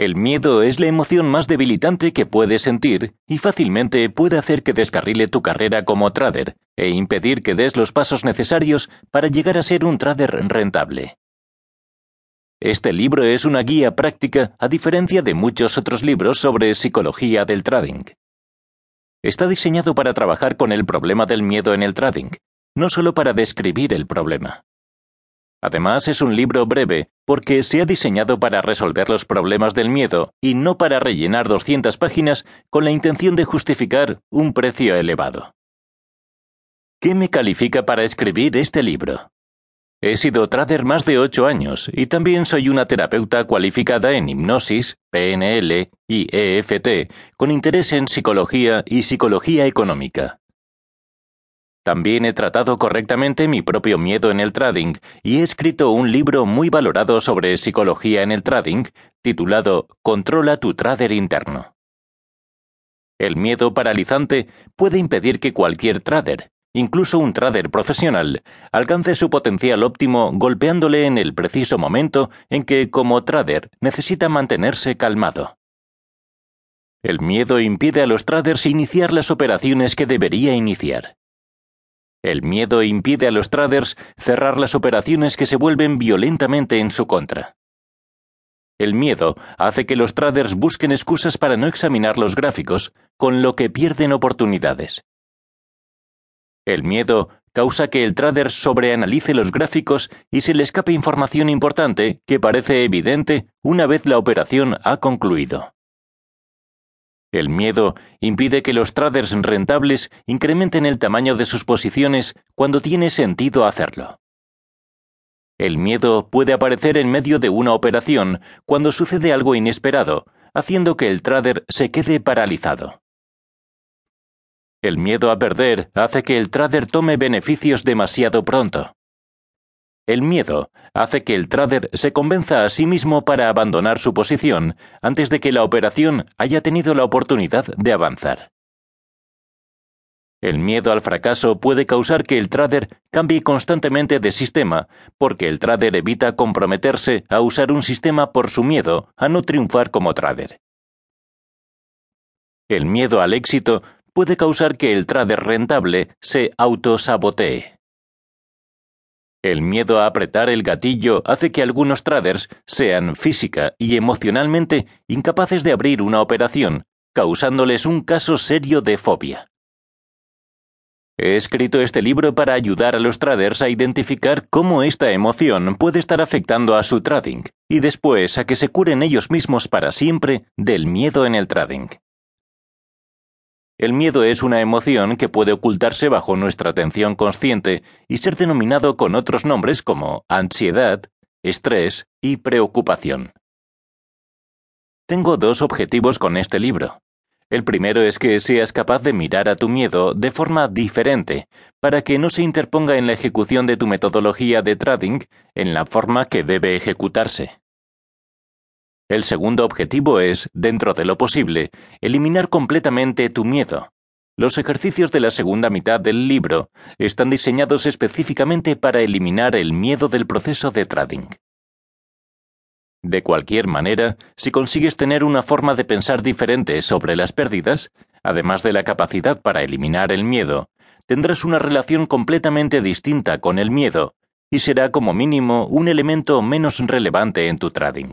El miedo es la emoción más debilitante que puedes sentir y fácilmente puede hacer que descarrile tu carrera como trader e impedir que des los pasos necesarios para llegar a ser un trader rentable. Este libro es una guía práctica a diferencia de muchos otros libros sobre psicología del trading. Está diseñado para trabajar con el problema del miedo en el trading, no solo para describir el problema. Además, es un libro breve porque se ha diseñado para resolver los problemas del miedo y no para rellenar 200 páginas con la intención de justificar un precio elevado. ¿Qué me califica para escribir este libro? He sido trader más de ocho años y también soy una terapeuta cualificada en hipnosis, PNL y EFT, con interés en psicología y psicología económica. También he tratado correctamente mi propio miedo en el trading y he escrito un libro muy valorado sobre psicología en el trading, titulado Controla tu trader interno. El miedo paralizante puede impedir que cualquier trader, incluso un trader profesional, alcance su potencial óptimo golpeándole en el preciso momento en que, como trader, necesita mantenerse calmado. El miedo impide a los traders iniciar las operaciones que debería iniciar. El miedo impide a los traders cerrar las operaciones que se vuelven violentamente en su contra. El miedo hace que los traders busquen excusas para no examinar los gráficos, con lo que pierden oportunidades. El miedo causa que el trader sobreanalice los gráficos y se le escape información importante que parece evidente una vez la operación ha concluido. El miedo impide que los traders rentables incrementen el tamaño de sus posiciones cuando tiene sentido hacerlo. El miedo puede aparecer en medio de una operación cuando sucede algo inesperado, haciendo que el trader se quede paralizado. El miedo a perder hace que el trader tome beneficios demasiado pronto. El miedo hace que el trader se convenza a sí mismo para abandonar su posición antes de que la operación haya tenido la oportunidad de avanzar. El miedo al fracaso puede causar que el trader cambie constantemente de sistema, porque el trader evita comprometerse a usar un sistema por su miedo a no triunfar como trader. El miedo al éxito puede causar que el trader rentable se autosabotee. El miedo a apretar el gatillo hace que algunos traders sean física y emocionalmente incapaces de abrir una operación, causándoles un caso serio de fobia. He escrito este libro para ayudar a los traders a identificar cómo esta emoción puede estar afectando a su trading y después a que se curen ellos mismos para siempre del miedo en el trading. El miedo es una emoción que puede ocultarse bajo nuestra atención consciente y ser denominado con otros nombres como ansiedad, estrés y preocupación. Tengo dos objetivos con este libro. El primero es que seas capaz de mirar a tu miedo de forma diferente, para que no se interponga en la ejecución de tu metodología de trading en la forma que debe ejecutarse. El segundo objetivo es, dentro de lo posible, eliminar completamente tu miedo. Los ejercicios de la segunda mitad del libro están diseñados específicamente para eliminar el miedo del proceso de trading. De cualquier manera, si consigues tener una forma de pensar diferente sobre las pérdidas, además de la capacidad para eliminar el miedo, tendrás una relación completamente distinta con el miedo y será como mínimo un elemento menos relevante en tu trading.